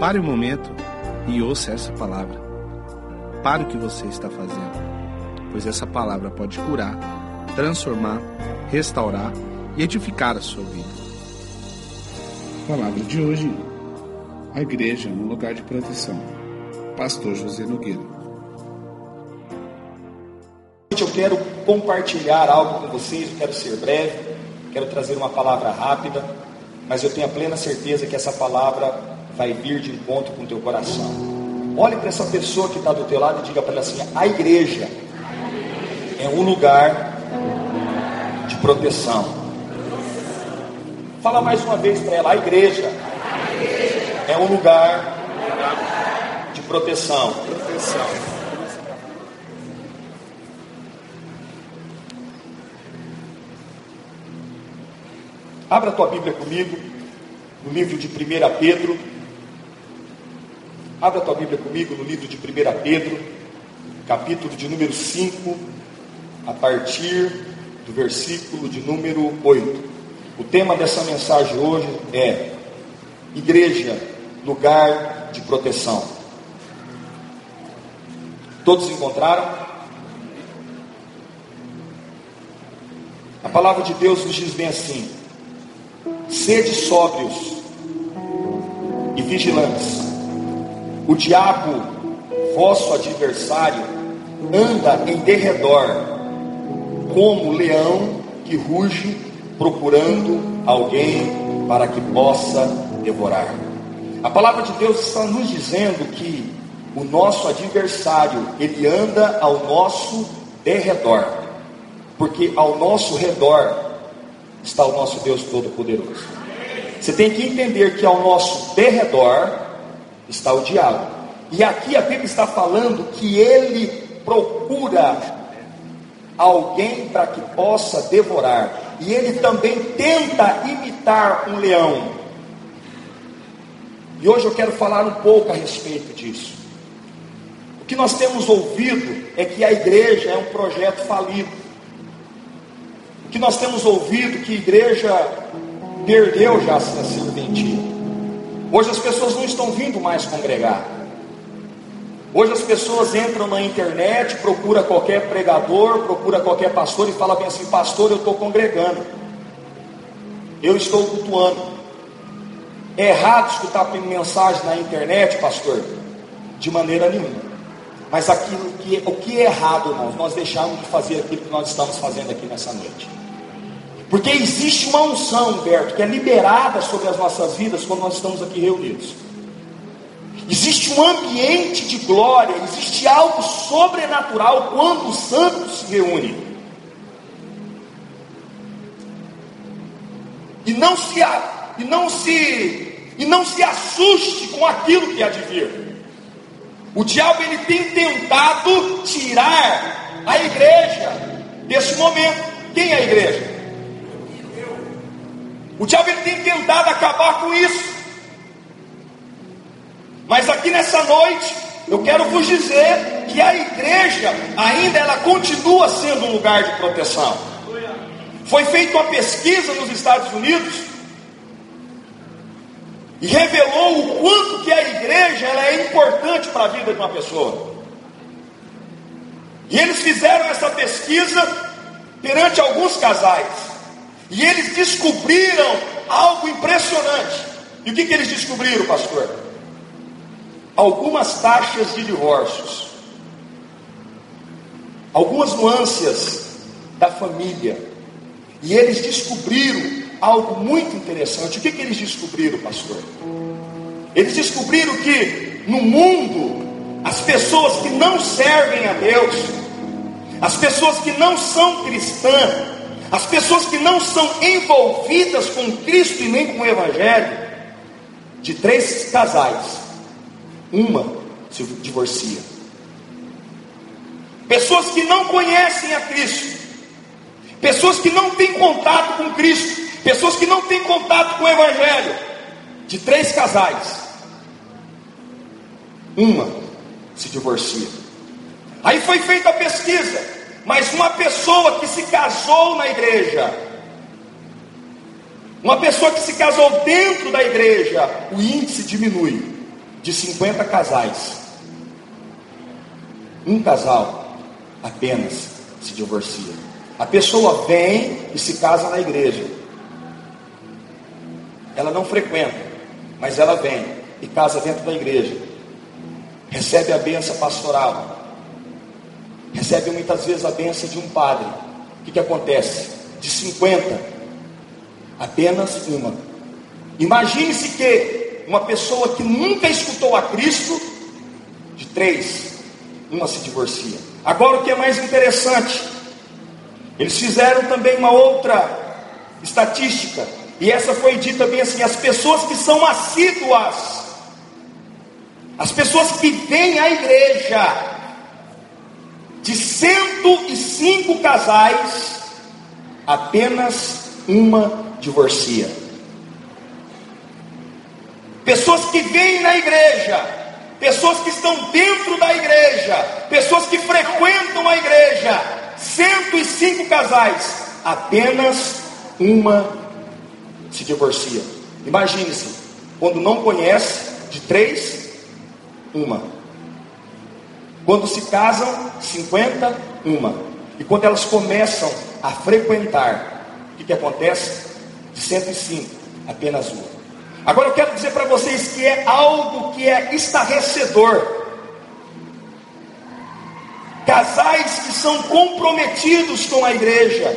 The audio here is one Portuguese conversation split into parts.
Pare um momento e ouça essa palavra. Pare o que você está fazendo, pois essa palavra pode curar, transformar, restaurar e edificar a sua vida. Palavra de hoje: a igreja no lugar de proteção. Pastor José Nogueira. Eu quero compartilhar algo com vocês, eu quero ser breve, quero trazer uma palavra rápida, mas eu tenho a plena certeza que essa palavra vai vir de encontro com o teu coração. Olhe para essa pessoa que está do teu lado e diga para ela assim: a igreja é um lugar de proteção. Fala mais uma vez para ela: a igreja é um lugar de proteção. Abra a tua Bíblia comigo, no livro de 1 Pedro. Abra tua Bíblia comigo no livro de 1 Pedro, capítulo de número 5, a partir do versículo de número 8. O tema dessa mensagem hoje é Igreja, lugar de proteção. Todos encontraram? A palavra de Deus nos diz bem assim: sede sóbrios e vigilantes. O diabo, vosso adversário, anda em derredor, como leão que ruge, procurando alguém para que possa devorar. A palavra de Deus está nos dizendo que o nosso adversário, ele anda ao nosso derredor, porque ao nosso redor está o nosso Deus Todo-Poderoso. Você tem que entender que ao nosso derredor está o diabo. E aqui a Bíblia está falando que ele procura alguém para que possa devorar. E ele também tenta imitar um leão. E hoje eu quero falar um pouco a respeito disso. O que nós temos ouvido é que a igreja é um projeto falido. O que nós temos ouvido que a igreja perdeu já a serventia. Hoje as pessoas não estão vindo mais congregar. Hoje as pessoas entram na internet, procura qualquer pregador, procura qualquer pastor e fala bem assim, pastor, eu estou congregando. Eu estou cultuando. É errado escutar mensagem na internet, pastor? De maneira nenhuma. Mas aquilo que, o que é errado, irmãos, nós deixamos de fazer aquilo que nós estamos fazendo aqui nessa noite. Porque existe uma unção, Humberto, que é liberada sobre as nossas vidas quando nós estamos aqui reunidos. Existe um ambiente de glória, existe algo sobrenatural quando os santos se reúnem. E não se e não se e não se assuste com aquilo que há de vir. O diabo ele tem tentado tirar a igreja desse momento. Quem é a igreja? O diabo ele tem tentado acabar com isso. Mas aqui nessa noite, eu quero vos dizer que a igreja ainda ela continua sendo um lugar de proteção. Foi feita uma pesquisa nos Estados Unidos e revelou o quanto que a igreja ela é importante para a vida de uma pessoa. E eles fizeram essa pesquisa perante alguns casais. E eles descobriram algo impressionante. E o que, que eles descobriram, pastor? Algumas taxas de divórcios, algumas nuances da família. E eles descobriram algo muito interessante. O que, que eles descobriram, pastor? Eles descobriram que no mundo, as pessoas que não servem a Deus, as pessoas que não são cristãs, as pessoas que não são envolvidas com Cristo e nem com o Evangelho, de três casais, uma se divorcia. Pessoas que não conhecem a Cristo, pessoas que não têm contato com Cristo, pessoas que não têm contato com o Evangelho, de três casais, uma se divorcia. Aí foi feita a pesquisa. Mas uma pessoa que se casou na igreja, uma pessoa que se casou dentro da igreja, o índice diminui. de 50 casais, um casal apenas se divorcia. A pessoa vem e se casa na igreja. Ela não frequenta, mas ela vem e casa dentro da igreja. Recebe a benção pastoral. Recebe muitas vezes a benção de um padre. O que, que acontece? De 50, apenas uma. Imagine-se que uma pessoa que nunca escutou a Cristo, de três, uma se divorcia. Agora o que é mais interessante, eles fizeram também uma outra estatística, e essa foi dita bem assim: as pessoas que são assíduas, as pessoas que vêm à igreja, de 105 casais, apenas uma divorcia. Pessoas que vêm na igreja, pessoas que estão dentro da igreja, pessoas que frequentam a igreja, 105 casais, apenas uma se divorcia. Imagine-se, quando não conhece, de três, uma. Quando se casam, 50, uma. E quando elas começam a frequentar, o que, que acontece? De 105, apenas uma. Agora eu quero dizer para vocês que é algo que é estarrecedor. Casais que são comprometidos com a igreja,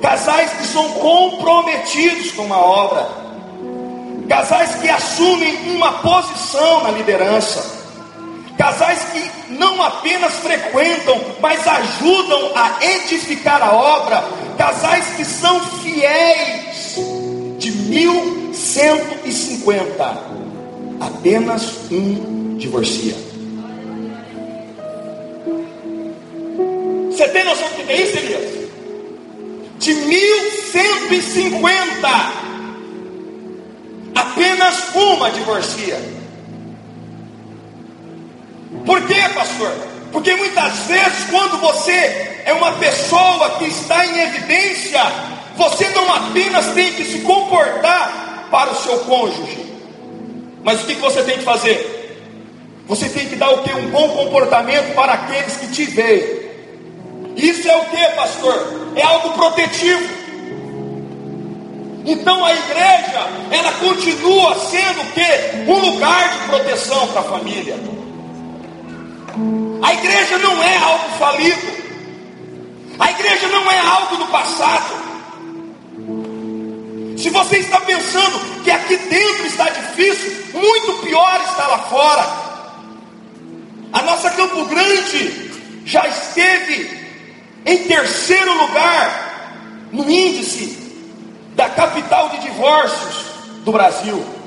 casais que são comprometidos com a obra, casais que assumem uma posição na liderança, casais que não apenas frequentam, mas ajudam a edificar a obra, casais que são fiéis de mil 150, apenas um divorcia. Você tem noção do que é isso, Elias? De 1150, apenas uma divorcia. Por quê, pastor? Porque muitas vezes, quando você é uma pessoa que está em evidência, você não apenas tem que se comportar para o seu cônjuge. Mas o que você tem que fazer? Você tem que dar o que? Um bom comportamento para aqueles que te veem. Isso é o que, pastor? É algo protetivo. Então a igreja, ela continua sendo o que? Um lugar de proteção para a família. A igreja não é algo falido. A igreja não é algo do passado. Se você está pensando que aqui dentro está difícil, muito pior está lá fora. A nossa Campo Grande já esteve em terceiro lugar no índice da capital de divórcios do Brasil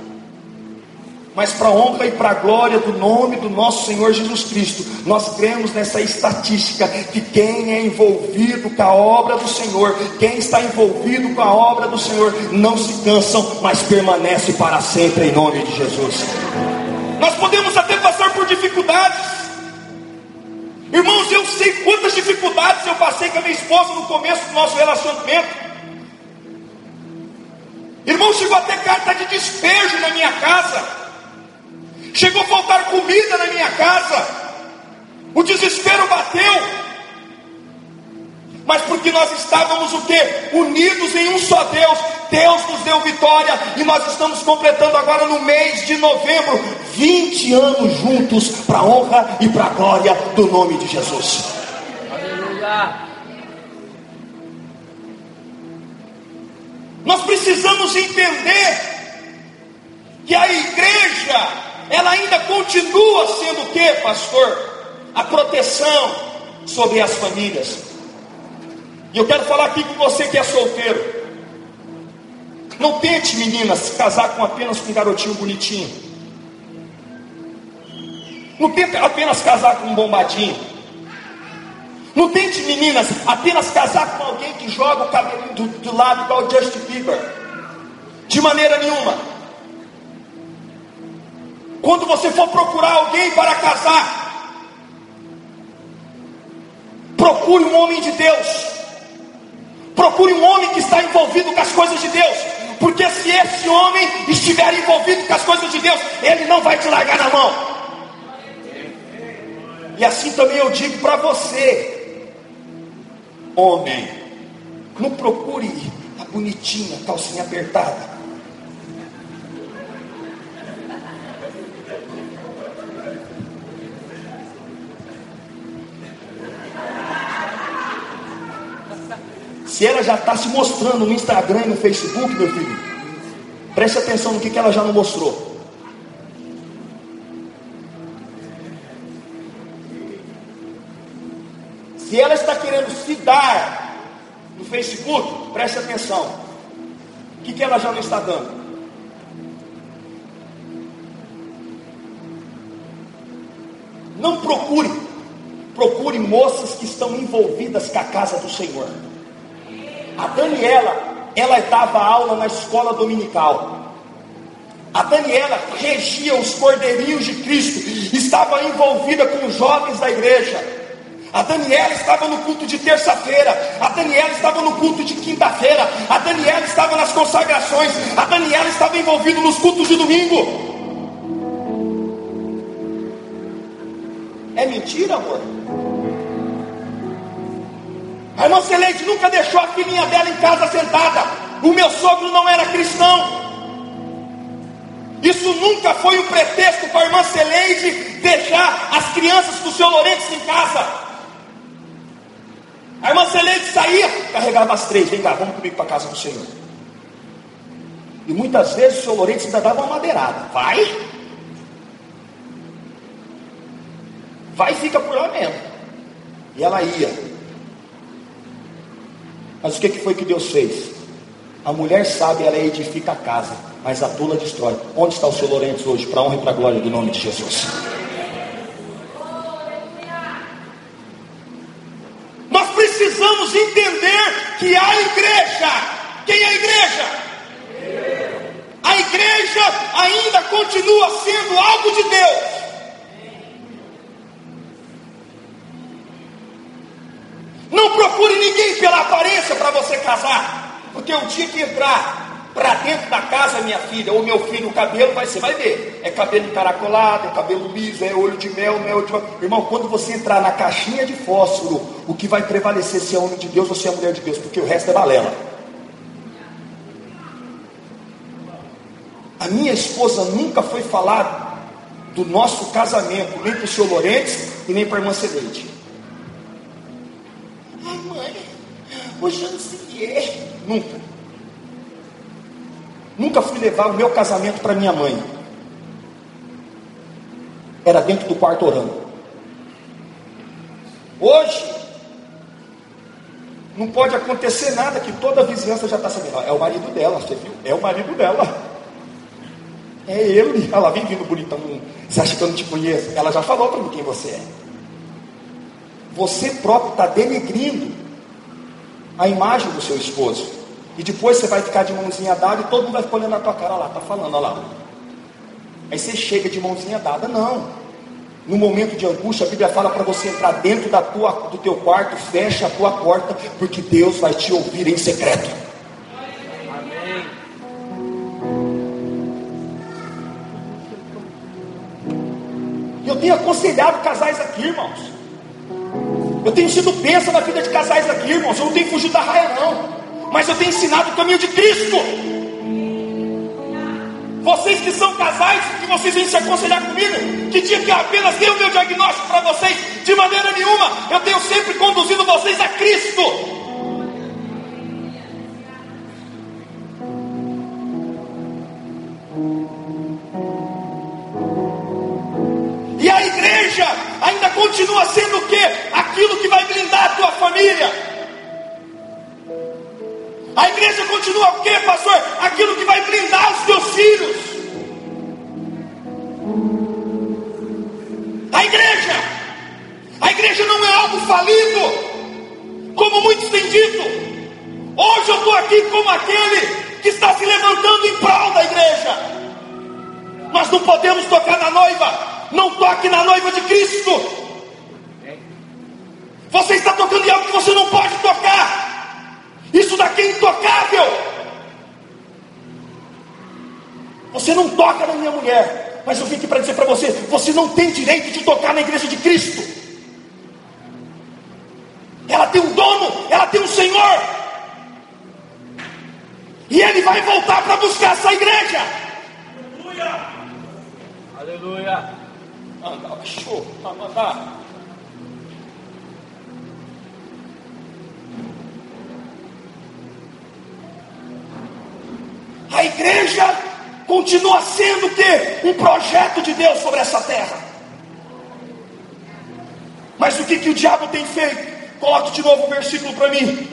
mas para a honra e para a glória do nome do nosso Senhor Jesus Cristo, nós cremos nessa estatística que quem é envolvido com a obra do Senhor, quem está envolvido com a obra do Senhor, não se cansam, mas permanece para sempre em nome de Jesus. Nós podemos até passar por dificuldades. Irmãos, eu sei quantas dificuldades eu passei com a minha esposa no começo do nosso relacionamento. Irmão, chegou até carta de despejo na minha casa. Chegou a faltar comida na minha casa. O desespero bateu. Mas porque nós estávamos o? Unidos em um só Deus. Deus nos deu vitória. E nós estamos completando agora no mês de novembro 20 anos juntos para a honra e para a glória do nome de Jesus. Aleluia. Nós precisamos entender que a igreja ela ainda continua sendo o que, pastor? A proteção sobre as famílias. E eu quero falar aqui com você que é solteiro. Não tente, meninas, casar com apenas com um garotinho bonitinho. Não tente apenas casar com um bombadinho. Não tente, meninas, apenas casar com alguém que joga o cabelo do, do lado igual o Justin Bieber. De maneira nenhuma. Quando você for procurar alguém para casar, procure um homem de Deus. Procure um homem que está envolvido com as coisas de Deus. porque se esse homem estiver envolvido com as coisas de Deus, ele não vai te largar na mão. E assim também eu digo para você, homem, não procure a bonitinha, calcinha apertada. Se ela já está se mostrando no Instagram e no Facebook, meu filho, preste atenção no que, que ela já não mostrou. Se ela está querendo se dar no Facebook, preste atenção. O que, que ela já não está dando? Não procure, procure moças que estão envolvidas com a casa do Senhor. A Daniela, ela dava aula na escola dominical. A Daniela regia os cordeirinhos de Cristo, estava envolvida com os jovens da igreja. A Daniela estava no culto de terça-feira, a Daniela estava no culto de quinta-feira, a Daniela estava nas consagrações, a Daniela estava envolvida nos cultos de domingo. É mentira, amor? A irmã Celeste nunca deixou a filhinha dela em casa sentada. O meu sogro não era cristão. Isso nunca foi um pretexto para a irmã Celeste deixar as crianças do seu Lourenço em casa. A irmã Celeste saía, carregava as três, vem cá, vamos comigo para a casa do Senhor. E muitas vezes o seu Lourenço ainda dava uma madeirada. Vai? Vai e fica por lá mesmo. E ela ia. Mas o que foi que Deus fez? A mulher sabe, ela edifica a casa, mas a tola destrói. Onde está o seu Lourenço hoje? Para a honra e para a glória do nome de Jesus. Nós precisamos entender que a igreja, quem é a igreja? A igreja ainda continua sendo algo de Deus. Não procure ninguém pela aparência para você casar, porque o dia que entrar para dentro da casa, minha filha, ou meu filho, o cabelo vai, você vai ver, é cabelo encaracolado, é cabelo liso, é olho de mel, mel de Irmão, quando você entrar na caixinha de fósforo, o que vai prevalecer se é homem de Deus ou se é mulher de Deus, porque o resto é balela. A minha esposa nunca foi falar do nosso casamento, nem para o senhor Lourenço e nem para a irmã Celeste. o chanceler. Nunca. Nunca fui levar o meu casamento para minha mãe. Era dentro do quarto orando. Hoje, não pode acontecer nada que toda a vizinhança já está sabendo. É o marido dela, você viu? É o marido dela. É ele. Ela vem vindo bonitão. Você acha que eu não te conheço? Ela já falou para mim quem você é. Você próprio está denegrindo a imagem do seu esposo. E depois você vai ficar de mãozinha dada e todo mundo vai ficar olhando na tua cara, lá, tá falando, olha lá. Aí você chega de mãozinha dada, não. No momento de angústia, a Bíblia fala para você entrar dentro da tua, do teu quarto, fecha a tua porta, porque Deus vai te ouvir em secreto. Amém. Eu tenho aconselhado casais aqui, irmãos. Eu tenho sido bênção na vida de casais aqui, irmãos. Eu não tenho fugido da raia, não. Mas eu tenho ensinado o caminho de Cristo. Vocês que são casais, que vocês vêm se aconselhar comigo, que dia que eu apenas dei o meu diagnóstico para vocês, de maneira nenhuma, eu tenho sempre conduzido vocês a Cristo. E a igreja ainda continua sendo família. A igreja continua o que, pastor? Aquilo que vai blindar os teus filhos. A igreja, a igreja não é algo falido, como muitos têm dito. Hoje eu estou aqui como aquele que está se levantando em prol da igreja. Nós não podemos tocar na noiva, não toque na noiva de Cristo. Você está tocando em algo que você não pode tocar. Isso daqui é intocável. Você não toca na minha mulher. Mas eu vim aqui para dizer para você: você não tem direito de tocar na igreja de Cristo. Ela tem um dono, ela tem um Senhor. E ele vai voltar para buscar essa igreja. Aleluia. Aleluia. Anda, show, anda. A igreja continua sendo o quê? Um projeto de Deus sobre essa terra. Mas o que, que o diabo tem feito? Coloque de novo o versículo para mim.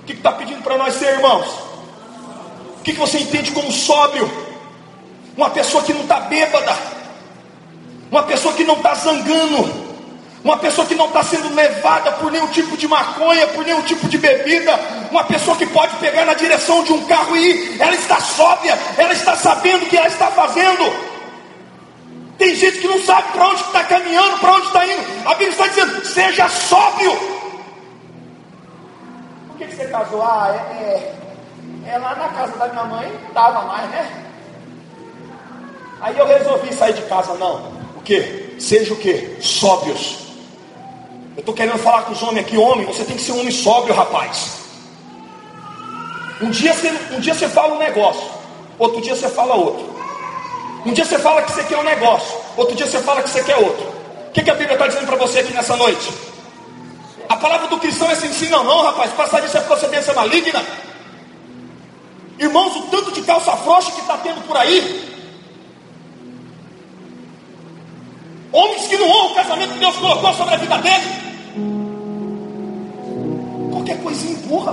O que está pedindo para nós ser irmãos? O que, que você entende como sóbrio? Uma pessoa que não está bêbada, uma pessoa que não está zangando, uma pessoa que não está sendo levada por nenhum tipo de maconha, por nenhum tipo de bebida, uma pessoa que pode pegar na direção de um carro e ir, ela está sóbria, ela está sabendo o que ela está fazendo. Tem gente que não sabe para onde está caminhando, para onde está indo. A Bíblia está dizendo: seja sóbrio. Por que, você casou? Ah, é, é, é lá na casa da minha mãe, não dava mais, né? Aí eu resolvi sair de casa, não. O que? Seja o que? Sóbrios. Eu estou querendo falar com os homens aqui, homem, você tem que ser um homem sóbrio, rapaz. Um dia, você, um dia você fala um negócio, outro dia você fala outro. Um dia você fala que você quer um negócio, outro dia você fala que você quer outro. O que, que a Bíblia está dizendo para você aqui nessa noite? A palavra do cristão é assim, não, não, rapaz, passar disso é procedência maligna. Irmãos, o tanto de calça frouxa que está tendo por aí, que não honram o casamento que Deus colocou sobre a vida dele. Qualquer coisinha empurra.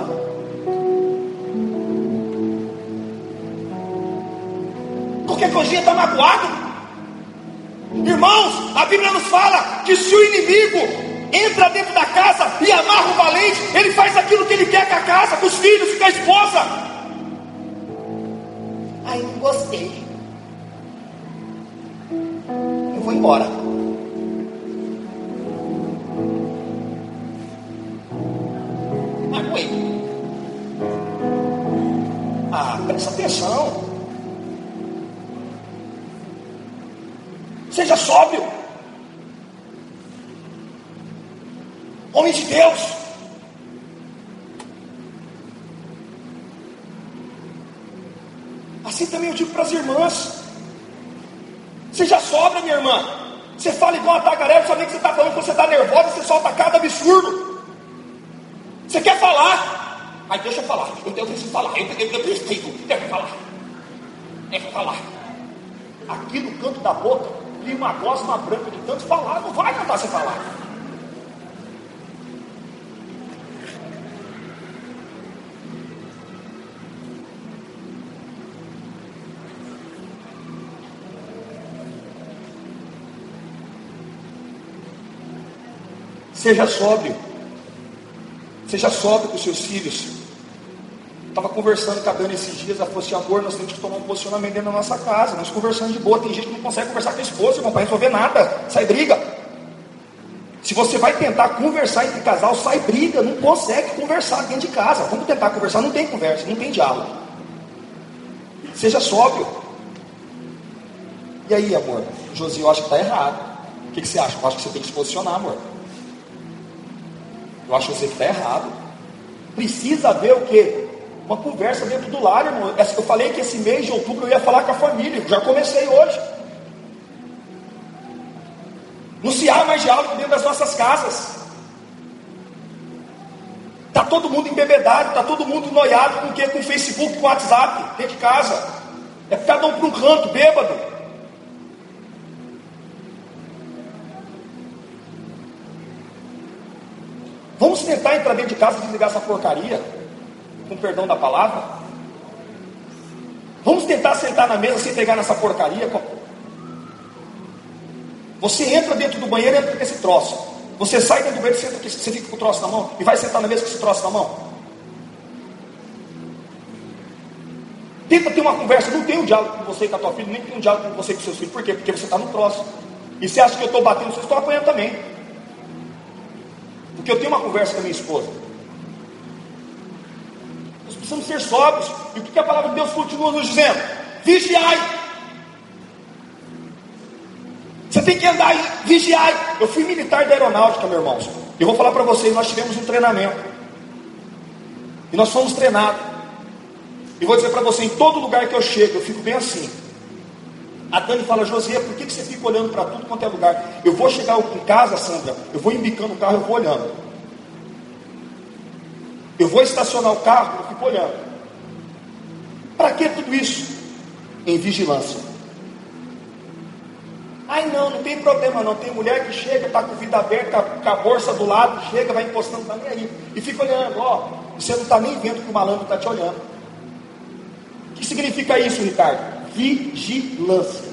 Qualquer coisinha está magoado. Irmãos, a Bíblia nos fala que se o inimigo entra dentro da casa e amarra o valente, ele faz aquilo que ele quer com a casa, com os filhos, com a esposa. Ai, não gostei. Eu vou embora. Presta atenção. Seja sóbrio. Homem de Deus. Assim também eu digo para as irmãs. Seja sóbria, minha irmã. Você fala igual a tagarela, só que você está falando que você está nervosa, você solta cada absurdo. Você quer falar? Mas deixa eu falar, eu, eu preciso falar, eu, eu, eu preciso, deixa eu falar. Deixa eu falar. Aqui no canto da boca, tem uma gosma branca de tanto falar, não vai cantar você falar. Seja sóbrio. Seja sóbrio com seus filhos. Estava conversando com a Dani esses dias, ela falou assim, amor, nós temos que tomar um posicionamento dentro da nossa casa. Nós conversando de boa, tem gente que não consegue conversar com a esposa, irmão, para resolver nada, sai briga. Se você vai tentar conversar entre casal, sai briga, não consegue conversar dentro de casa. Vamos tentar conversar, não tem conversa, não tem diálogo. Seja sóbrio. E aí, amor, Josi, eu acho que está errado. O que, que você acha? Eu acho que você tem que se posicionar, amor. Eu acho que você está errado. Precisa ver o que? Uma conversa dentro do lar, irmão. Eu falei que esse mês de outubro eu ia falar com a família. Já comecei hoje. Não se há mais diálogo dentro das nossas casas. Está todo mundo embebedado, está todo mundo noiado com o quê? Com Facebook, com WhatsApp, dentro de casa. É cada um para um canto, bêbado. Vamos tentar entrar dentro de casa e desligar essa porcaria com perdão da palavra? Vamos tentar sentar na mesa sem pegar nessa porcaria. Você entra dentro do banheiro e entra com esse troço. Você sai dentro do banheiro e você fica com o troço na mão e vai sentar na mesa com esse troço na mão. Tenta ter uma conversa, não tem um diálogo com você e com a tua filha, nem tem um diálogo com você e com seus filhos. Por quê? Porque você está no troço. E você acha que eu estou batendo, vocês estão apanhando também. Porque eu tenho uma conversa com a minha esposa. Precisamos ser sóbrios. E o que a palavra de Deus continua nos dizendo? Vigiai. Você tem que andar e vigiar. Eu fui militar da aeronáutica, meu irmão. Eu vou falar para vocês, nós tivemos um treinamento. E nós fomos treinados. E vou dizer para você, em todo lugar que eu chego, eu fico bem assim. A Dani fala, José, por que, que você fica olhando para tudo quanto é lugar? Eu vou chegar em casa, Sandra, eu vou embicando o carro, eu vou olhando. Eu vou estacionar o carro, eu fico olhando. Para que tudo isso? Em vigilância. Ai não, não tem problema não. Tem mulher que chega, está com vida aberta, com a bolsa do lado, chega, vai encostando, está nem aí. E fica olhando, ó. Você não está nem vendo que o malandro está te olhando. O que significa isso, Ricardo? Vigilância.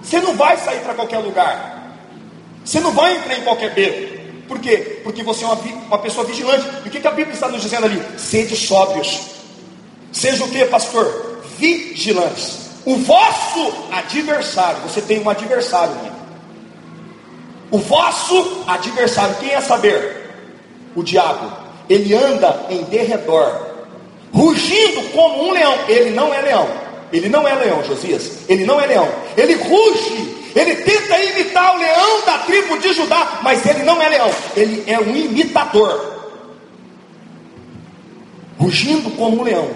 Você não vai sair para qualquer lugar. Você não vai entrar em qualquer beco. Por quê? Porque você é uma, uma pessoa vigilante. E o que, a Bíblia está nos dizendo ali? Sede sóbrios. Seja o que, pastor? Vigilantes. O vosso adversário, você tem um adversário, né? O vosso adversário, quem é saber? O diabo. Ele anda em derredor, rugindo como um leão. Ele não é leão. Ele não é leão, Josias. Ele não é leão. Ele ruge. Ele tenta imitar o leão da tribo de Judá, mas ele não é leão. Ele é um imitador. Rugindo como um leão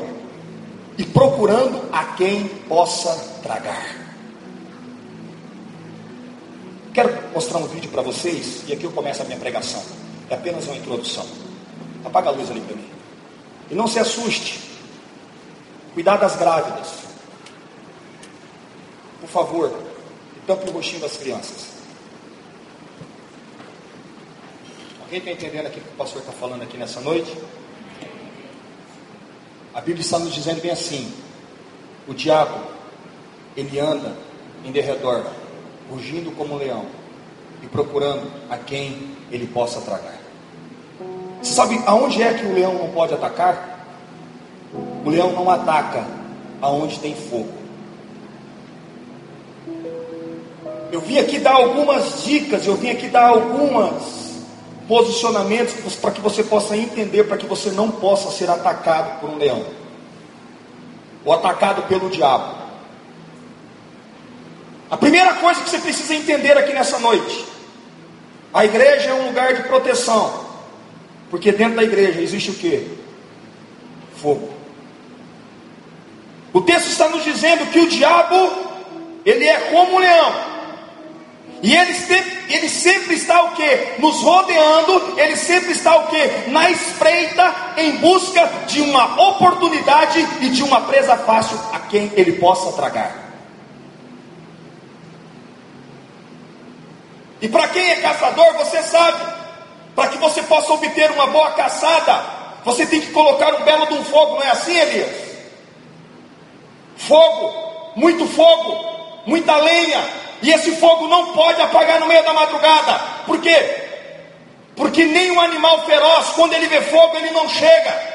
e procurando a quem possa tragar. Quero mostrar um vídeo para vocês, e aqui eu começo a minha pregação. É apenas uma introdução. Apaga a luz ali para mim. E não se assuste. Cuidar das grávidas. Por favor, tampe o rostinho das crianças. Alguém está entendendo aqui o que o pastor está falando aqui nessa noite? A Bíblia está nos dizendo bem assim: o diabo, ele anda em derredor, rugindo como um leão e procurando a quem ele possa tragar. Você sabe aonde é que o leão não pode atacar? O leão não ataca aonde tem fogo. Eu vim aqui dar algumas dicas, eu vim aqui dar algumas posicionamentos para que você possa entender, para que você não possa ser atacado por um leão ou atacado pelo diabo. A primeira coisa que você precisa entender aqui nessa noite: a igreja é um lugar de proteção, porque dentro da igreja existe o que? Fogo. O texto está nos dizendo que o diabo ele é como um leão. E ele sempre, ele sempre está o que? Nos rodeando, ele sempre está o que? Na espreita, em busca de uma oportunidade e de uma presa fácil a quem ele possa tragar. E para quem é caçador, você sabe, para que você possa obter uma boa caçada, você tem que colocar um belo de um fogo, não é assim, Elias? Fogo, muito fogo, muita lenha, e esse fogo não pode apagar no meio da madrugada. Por quê? Porque nem um animal feroz, quando ele vê fogo, ele não chega.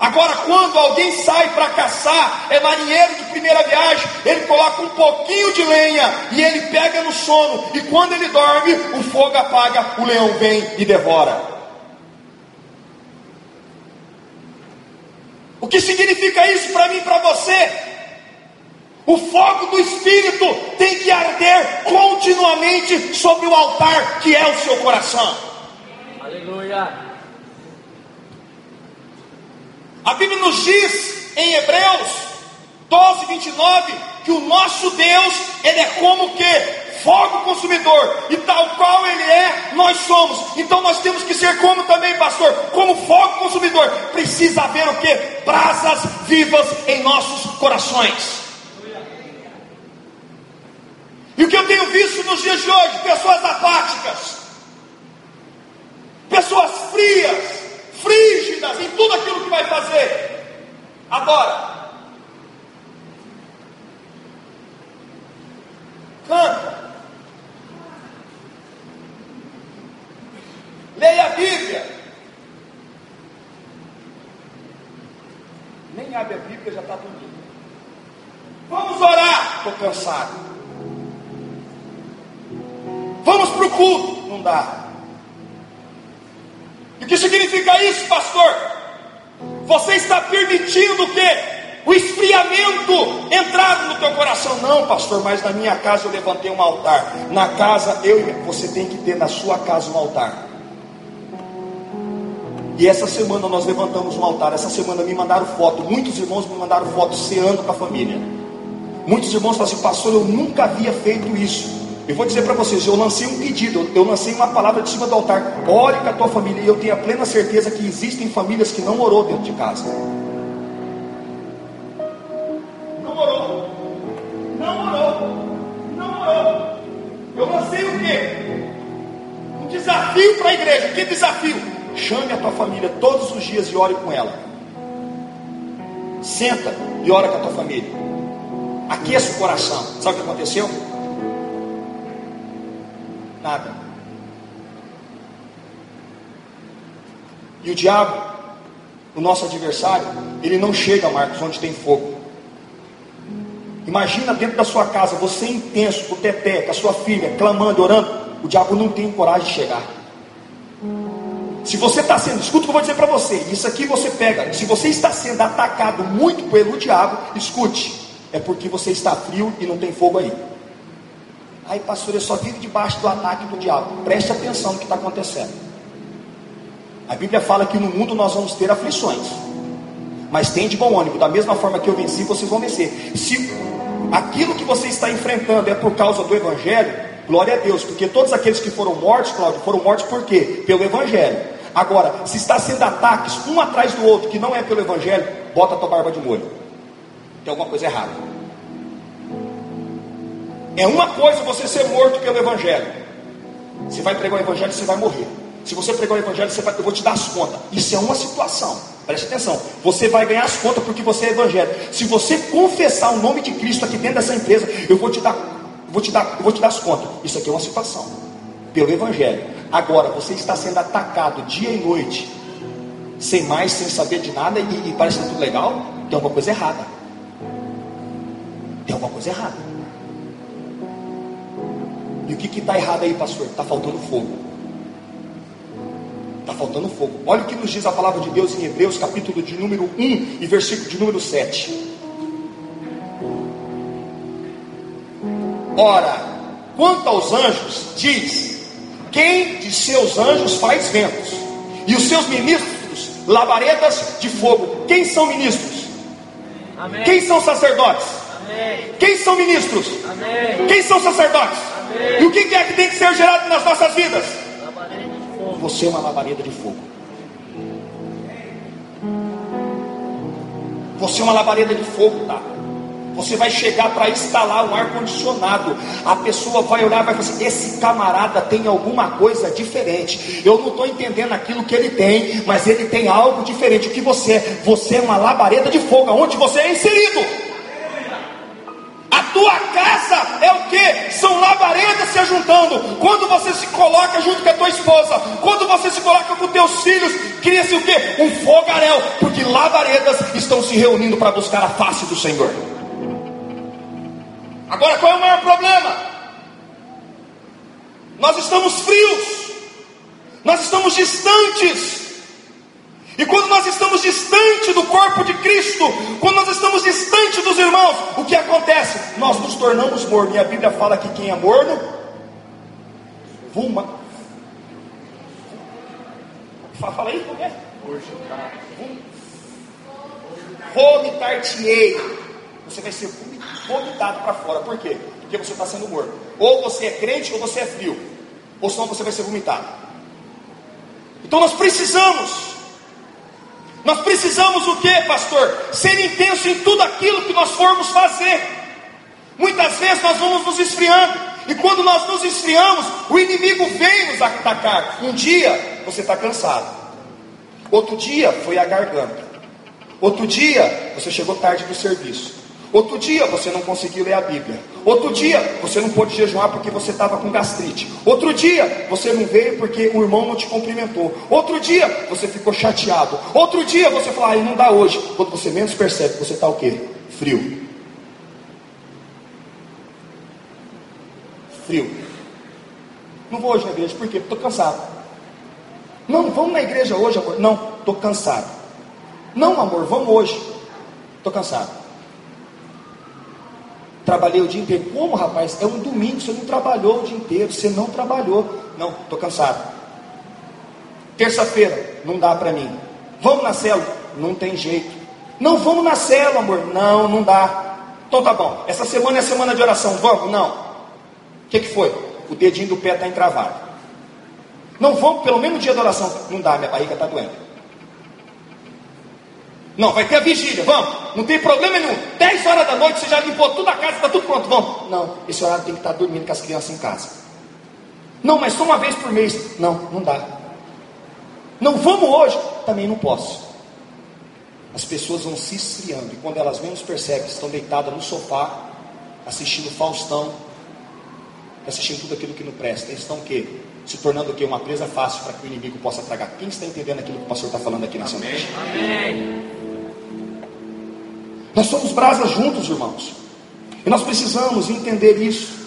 Agora, quando alguém sai para caçar, é marinheiro de primeira viagem, ele coloca um pouquinho de lenha e ele pega no sono, e quando ele dorme, o fogo apaga, o leão vem e devora. O que significa isso para mim e para você? O fogo do Espírito tem que arder continuamente sobre o altar que é o seu coração. Aleluia. A Bíblia nos diz em Hebreus 12, 29 que o nosso Deus, ele é como que? Fogo consumidor, e tal qual ele é, nós somos. Então nós temos que ser como também, pastor, como fogo consumidor. Precisa haver o que? Brasas vivas em nossos corações. E o que eu tenho visto nos dias de hoje? Pessoas apáticas, pessoas frias, frígidas em tudo aquilo que vai fazer. Agora, canta, leia a Bíblia. Nem abre a Bíblia já está dormindo. Vamos orar. Estou cansado. Vamos para o culto. Não dá. E o que significa isso, pastor? Você está permitindo que o esfriamento entrar no teu coração. Não, pastor, mas na minha casa eu levantei um altar. Na casa, eu e você tem que ter na sua casa um altar. E essa semana nós levantamos um altar. Essa semana me mandaram foto. Muitos irmãos me mandaram foto ceando com a família. Muitos irmãos falam assim, pastor, eu nunca havia feito isso. Eu vou dizer para vocês, eu lancei um pedido, eu lancei uma palavra de cima do altar. Ore com a tua família. E eu tenho a plena certeza que existem famílias que não orou dentro de casa. Não orou. Não orou. Não orou. Eu lancei o quê? Um desafio para a igreja. Que desafio? Chame a tua família todos os dias e ore com ela. Senta e ora com a tua família. Aqueça o coração. Sabe o que aconteceu? Nada. E o diabo, o nosso adversário, ele não chega, Marcos, onde tem fogo. Imagina dentro da sua casa, você intenso, com o teté, com a sua filha, clamando, orando. O diabo não tem coragem de chegar. Se você está sendo, escuta o que eu vou dizer para você. Isso aqui você pega. Se você está sendo atacado muito pelo diabo, escute. É porque você está frio e não tem fogo aí. Aí, pastor, eu só vivo debaixo do ataque do diabo. Preste atenção no que está acontecendo. A Bíblia fala que no mundo nós vamos ter aflições. Mas tem de bom ânimo. Da mesma forma que eu venci, vocês vão vencer. Se aquilo que você está enfrentando é por causa do Evangelho, glória a Deus. Porque todos aqueles que foram mortos, Cláudio, foram mortos por quê? Pelo Evangelho. Agora, se está sendo ataques um atrás do outro, que não é pelo Evangelho, bota a tua barba de molho. Tem alguma coisa errada. É uma coisa você ser morto pelo Evangelho. Você vai pregar o Evangelho, você vai morrer. Se você pregar o Evangelho, você vai, eu vou te dar as contas. Isso é uma situação. Preste atenção. Você vai ganhar as contas porque você é Evangelho. Se você confessar o nome de Cristo aqui dentro dessa empresa, eu vou te dar, vou te dar, vou te dar as contas. Isso aqui é uma situação. Pelo Evangelho. Agora, você está sendo atacado dia e noite, sem mais, sem saber de nada, e, e parece tudo legal. Tem alguma coisa errada. Tem alguma coisa errada. E o que está errado aí, pastor? Está faltando fogo. Está faltando fogo. Olha o que nos diz a palavra de Deus em Hebreus, capítulo de número 1 e versículo de número 7. Ora, quanto aos anjos, diz: quem de seus anjos faz ventos, e os seus ministros labaredas de fogo. Quem são ministros? Amém. Quem são sacerdotes? Amém. Quem são ministros? Amém. Quem são sacerdotes? E o que é que tem que ser gerado nas nossas vidas? Você é uma labareda de fogo. Você é uma labareda de fogo, tá? Você vai chegar para instalar um ar-condicionado. A pessoa vai olhar e vai falar assim: esse camarada tem alguma coisa diferente. Eu não estou entendendo aquilo que ele tem, mas ele tem algo diferente. O que você é? Você é uma labareda de fogo, onde você é inserido. É o que? São labaredas se juntando. Quando você se coloca junto com a tua esposa, quando você se coloca com teus filhos, cria-se o que? Um fogaréu, porque labaredas estão se reunindo para buscar a face do Senhor. Agora qual é o maior problema? Nós estamos frios, nós estamos distantes e quando nós estamos distante do corpo de Cristo, quando nós estamos distante dos irmãos, o que acontece? Nós nos tornamos mornos. E a Bíblia fala que quem é morno, vuma. Fala aí, como é? Vomitar-te-ei. Você vai ser vomitado para fora. Por quê? Porque você está sendo morto. Ou você é crente ou você é frio. Ou senão você vai ser vomitado. Então nós precisamos nós precisamos o que, pastor? Ser intenso em tudo aquilo que nós formos fazer. Muitas vezes nós vamos nos esfriando, e quando nós nos esfriamos, o inimigo vem nos atacar. Um dia você está cansado, outro dia foi a garganta, outro dia você chegou tarde do serviço, Outro dia você não conseguiu ler a Bíblia. Outro dia você não pôde jejuar porque você estava com gastrite. Outro dia você não veio porque o irmão não te cumprimentou. Outro dia você ficou chateado. Outro dia você falou, ah, não dá hoje. Quando você menos percebe, você está o quê? Frio. Frio. Não vou hoje na igreja, por quê? Estou cansado. Não, vamos na igreja hoje, amor. Não, estou cansado. Não, amor, vamos hoje. Estou cansado. Trabalhei o dia inteiro. Como, rapaz? É um domingo, você não trabalhou o dia inteiro, você não trabalhou. Não, estou cansado. Terça-feira, não dá para mim. Vamos na célula? Não tem jeito. Não, vamos na célula, amor. Não, não dá. Então tá bom. Essa semana é semana de oração. Vamos? Não. O que, que foi? O dedinho do pé está encravado. Não vamos, pelo menos dia da oração. Não dá, minha barriga está doendo. Não, vai ter a vigília, vamos. Não tem problema nenhum. 10 horas da noite, você já limpou toda a casa, está tudo pronto, vamos. Não, esse horário tem que estar dormindo com as crianças em casa. Não, mas só uma vez por mês. Não, não dá. Não vamos hoje. Também não posso. As pessoas vão se esfriando. E quando elas menos percebem, estão deitadas no sofá, assistindo Faustão, assistindo tudo aquilo que não presta. Eles estão o quê? Se tornando o quê? Uma presa fácil para que o inimigo possa tragar. Quem está entendendo aquilo que o pastor está falando aqui nessa noite? Amém. Nós somos brasas juntos, irmãos. E nós precisamos entender isso.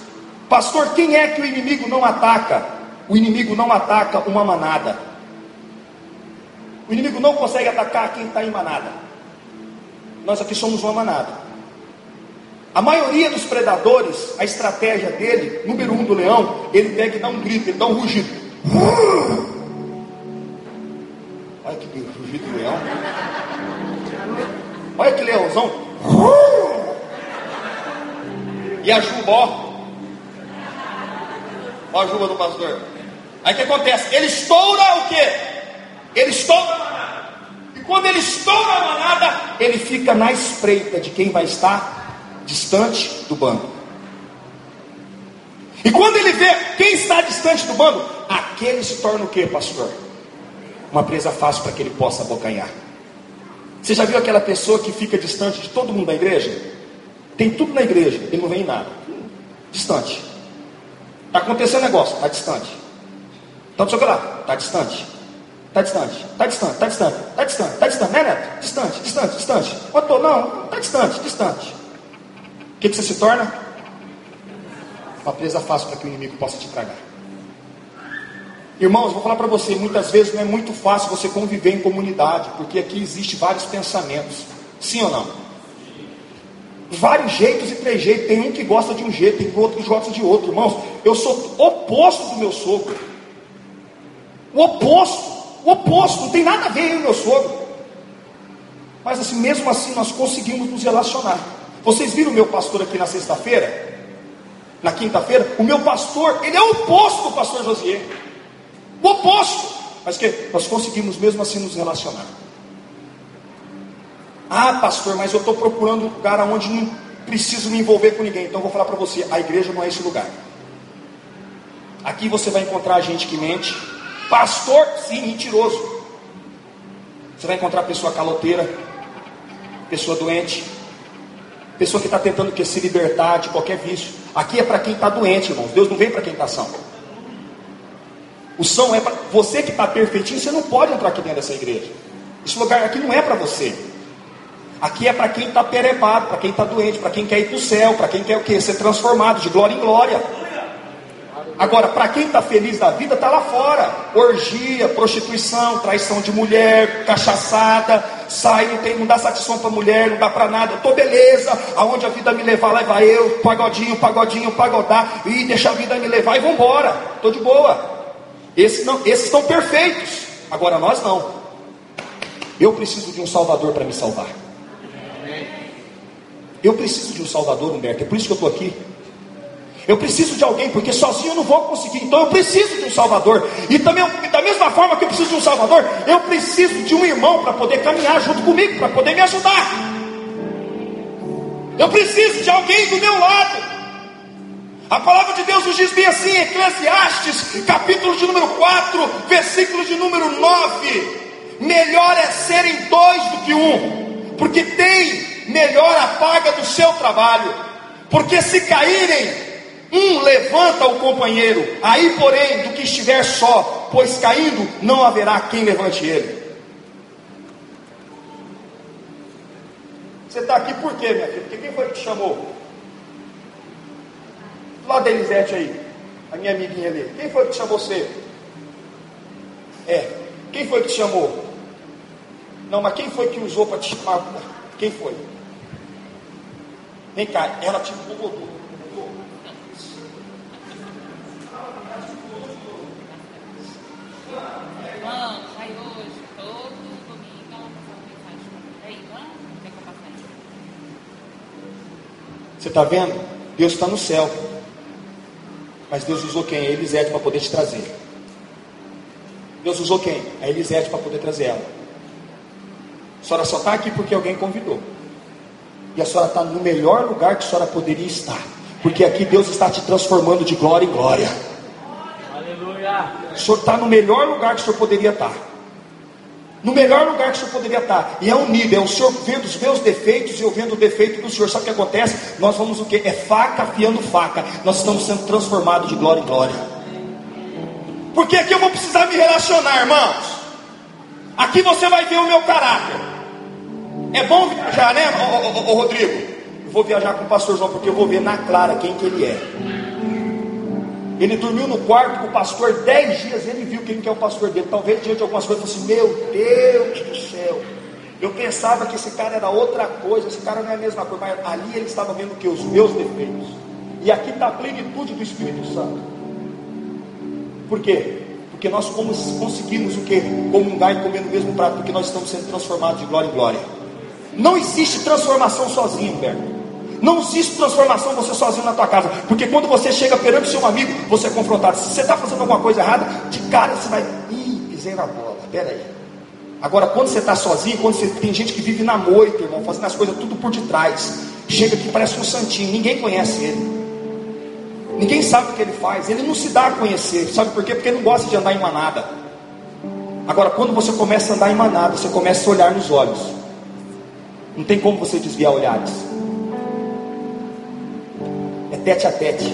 Pastor, quem é que o inimigo não ataca? O inimigo não ataca uma manada. O inimigo não consegue atacar quem está em manada. Nós aqui somos uma manada. A maioria dos predadores, a estratégia dele, número um do leão, ele pega e dá um grito, ele dá um rugido. Olha que rugido do leão. Olha que leãozão. E a juba, ó. Olha a juba do pastor. Aí o que acontece? Ele estoura o quê? Ele estoura a manada. E quando ele estoura a manada, ele fica na espreita de quem vai estar distante do bando. E quando ele vê quem está distante do bando, aquele se torna o que, pastor? Uma presa fácil para que ele possa abocanhar. Você já viu aquela pessoa que fica distante de todo mundo da igreja? Tem tudo na igreja, ele não vem em nada. Distante. Está acontecendo negócio, está distante. Então, deixa eu lá, está distante. Está distante, está distante, está distante, está distante, está distante, né, Neto? Distante, distante, distante. Ô, não, está distante, distante. O que, que você se torna? Uma presa fácil para que o inimigo possa te tragar. Irmãos, vou falar para você, muitas vezes não é muito fácil você conviver em comunidade, porque aqui existe vários pensamentos. Sim ou não? Vários jeitos e trejeitos. Tem um que gosta de um jeito, tem outro que gosta de outro. Irmãos, eu sou oposto do meu sogro. O oposto. O oposto, não tem nada a ver eu e meu sogro. Mas assim, mesmo assim nós conseguimos nos relacionar. Vocês viram o meu pastor aqui na sexta-feira? Na quinta-feira? O meu pastor, ele é o oposto do pastor Josier. O oposto. Mas que nós conseguimos mesmo assim nos relacionar. Ah, pastor, mas eu estou procurando um lugar onde não preciso me envolver com ninguém. Então eu vou falar para você, a igreja não é esse lugar. Aqui você vai encontrar gente que mente, Pastor, sim, mentiroso. Você vai encontrar pessoa caloteira, pessoa doente, pessoa que está tentando que se libertar de qualquer vício. Aqui é para quem está doente, irmãos. Deus não vem para quem está são. O são é para você que está perfeitinho. Você não pode entrar aqui dentro dessa igreja. Esse lugar aqui não é para você. Aqui é para quem está perebado, para quem está doente, para quem quer ir para o céu, para quem quer o quê? Ser transformado de glória em glória. Agora, para quem está feliz da vida, está lá fora. Orgia, prostituição, traição de mulher, cachaçada, sai, não, tem, não dá satisfação para mulher, não dá para nada. Estou beleza, aonde a vida me levar, leva eu, pagodinho, pagodinho, pagodar, e deixa a vida me levar e vamos embora. Estou de boa. Esses, não, esses estão perfeitos. Agora nós não. Eu preciso de um Salvador para me salvar. Eu preciso de um Salvador, Humberto. É por isso que eu estou aqui. Eu preciso de alguém, porque sozinho eu não vou conseguir. Então eu preciso de um Salvador. E também, da mesma forma que eu preciso de um Salvador, eu preciso de um irmão para poder caminhar junto comigo, para poder me ajudar. Eu preciso de alguém do meu lado. A palavra de Deus nos diz bem assim, Eclesiastes, capítulo de número 4, versículo de número 9: Melhor é serem dois do que um, porque tem melhor a paga do seu trabalho. Porque se caírem, um levanta o companheiro, aí, porém, do que estiver só, pois caindo não haverá quem levante ele. Você está aqui por quê, minha filha? Porque quem foi que te chamou? Lado da Elisete aí, a minha amiguinha ali. Quem foi que te chamou você? É, quem foi que te chamou? Não, mas quem foi que usou para te chamar? Quem foi? Vem cá, ela te incomodou. Você está vendo? Deus está no céu. Mas Deus usou quem? A Elisete para poder te trazer. Deus usou quem? A Elisete para poder trazer ela. A senhora só está aqui porque alguém convidou. E a senhora está no melhor lugar que a senhora poderia estar. Porque aqui Deus está te transformando de glória em glória. O senhor está no melhor lugar que o senhor poderia estar. No melhor lugar que o senhor poderia estar. E é unido, é o senhor vendo os meus defeitos e eu vendo o defeito do senhor. Sabe o que acontece? Nós vamos o que? É faca afiando faca. Nós estamos sendo transformados de glória em glória. Porque aqui eu vou precisar me relacionar, irmãos. Aqui você vai ver o meu caráter. É bom viajar, né, ô, ô, ô, Rodrigo? Eu vou viajar com o pastor João porque eu vou ver na clara quem que ele é. Ele dormiu no quarto com o pastor dez dias, ele viu quem que é o pastor dele. Talvez diante de algumas coisas, ele falou assim: Meu Deus do céu, eu pensava que esse cara era outra coisa, esse cara não é a mesma coisa, mas ali ele estava vendo que? Os meus defeitos. E aqui está a plenitude do Espírito Santo. Por quê? Porque nós conseguimos o que? Comungar e comer no mesmo prato, porque nós estamos sendo transformados de glória em glória. Não existe transformação sozinho, Humberto. Não existe transformação você sozinho na tua casa. Porque quando você chega perante seu amigo, você é confrontado. Se você está fazendo alguma coisa errada, de cara você vai. Ih, pisei na bola. Pera aí. Agora, quando você está sozinho, quando você tem gente que vive na moita, irmão, fazendo as coisas tudo por detrás, chega aqui parece um santinho, ninguém conhece ele. Ninguém sabe o que ele faz, ele não se dá a conhecer, sabe por quê? Porque ele não gosta de andar em manada. Agora, quando você começa a andar em manada, você começa a olhar nos olhos. Não tem como você desviar olhares tete a tete.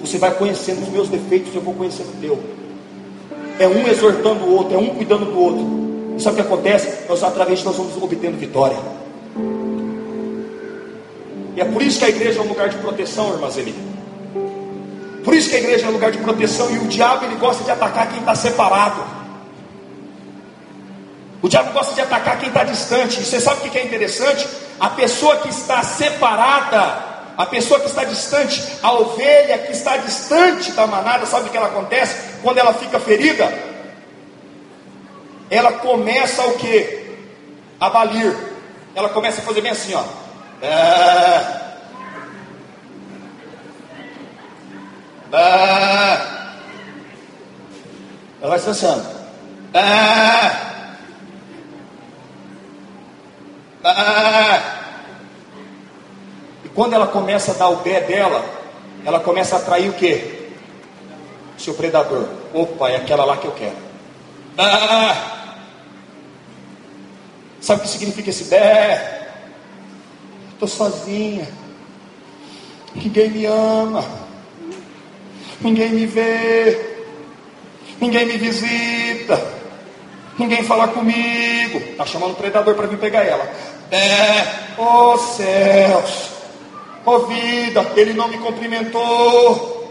Você vai conhecendo os meus defeitos, eu vou conhecendo o teu. É um exortando o outro, é um cuidando do outro. E sabe o que acontece? Nós através nós vamos obtendo vitória. E é por isso que a igreja é um lugar de proteção, irmãs Eli. Por isso que a igreja é um lugar de proteção e o diabo ele gosta de atacar quem está separado. O diabo gosta de atacar quem está distante. E você sabe o que é interessante? A pessoa que está separada, a pessoa que está distante, a ovelha que está distante da manada, sabe o que ela acontece? Quando ela fica ferida, ela começa o que? A balir. Ela começa a fazer bem assim, ó. É... É... Ela vai se assim, É... É... Quando ela começa a dar o pé dela, ela começa a atrair o que? Seu predador. Opa, é aquela lá que eu quero. Ah! Sabe o que significa esse bé? Estou sozinha. Ninguém me ama. Ninguém me vê. Ninguém me visita. Ninguém fala comigo. Está chamando o predador para vir pegar ela. É, oh céus. Oh vida, ele não me cumprimentou.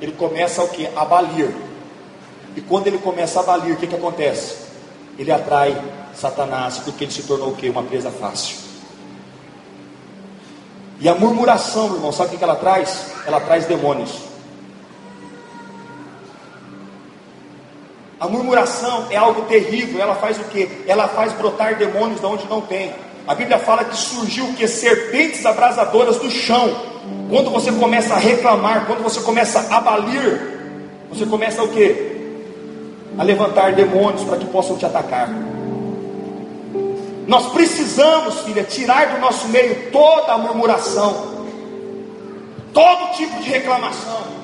Ele começa o que? A balir. E quando ele começa a balir, o que, que acontece? Ele atrai Satanás, porque ele se tornou o que? Uma presa fácil. E a murmuração, irmão, sabe o que ela traz? Ela traz demônios. A murmuração é algo terrível, ela faz o que? Ela faz brotar demônios de onde não tem. A Bíblia fala que surgiu que? Serpentes abrasadoras do chão. Quando você começa a reclamar, quando você começa a balir, você começa o que? A levantar demônios para que possam te atacar. Nós precisamos, filha, tirar do nosso meio toda a murmuração, todo tipo de reclamação.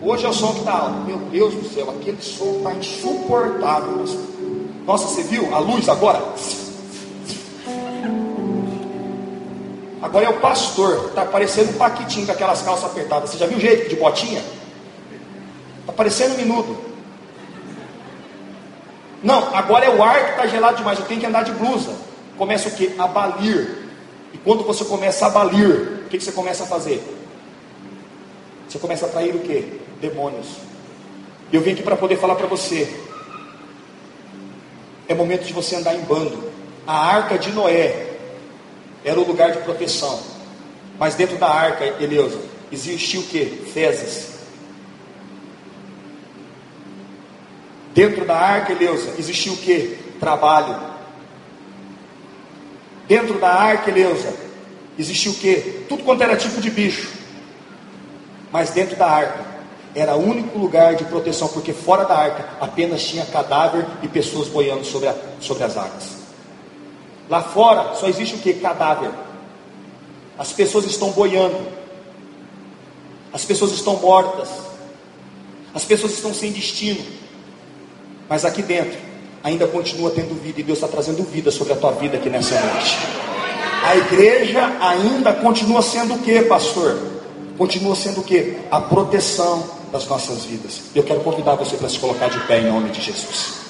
Hoje é o som que está alto. Meu Deus do céu, aquele som está insuportável. Nossa, você viu a luz agora? Agora é o pastor, está parecendo um paquitinho com aquelas calças apertadas. Você já viu o jeito de botinha? Está parecendo um minuto. Não, agora é o ar que está gelado demais. Eu tenho que andar de blusa. Começa o que? A balir. E quando você começa a balir, o que, que você começa a fazer? Você começa a atrair o que? Demônios. Eu vim aqui para poder falar para você É momento de você andar em bando. A arca de Noé era o lugar de proteção. Mas dentro da arca, Eleusa, existia o que? Fezes. Dentro da arca, Eleusa, existia o que? Trabalho. Dentro da arca, Eleusa, existia o que? Tudo quanto era tipo de bicho. Mas dentro da arca era o único lugar de proteção, porque fora da arca apenas tinha cadáver e pessoas boiando sobre, a, sobre as águas. Lá fora só existe o que? Cadáver. As pessoas estão boiando. As pessoas estão mortas. As pessoas estão sem destino. Mas aqui dentro ainda continua tendo vida e Deus está trazendo vida sobre a tua vida aqui nessa noite. A igreja ainda continua sendo o que, pastor? Continua sendo o que? A proteção das nossas vidas. Eu quero convidar você para se colocar de pé em nome de Jesus.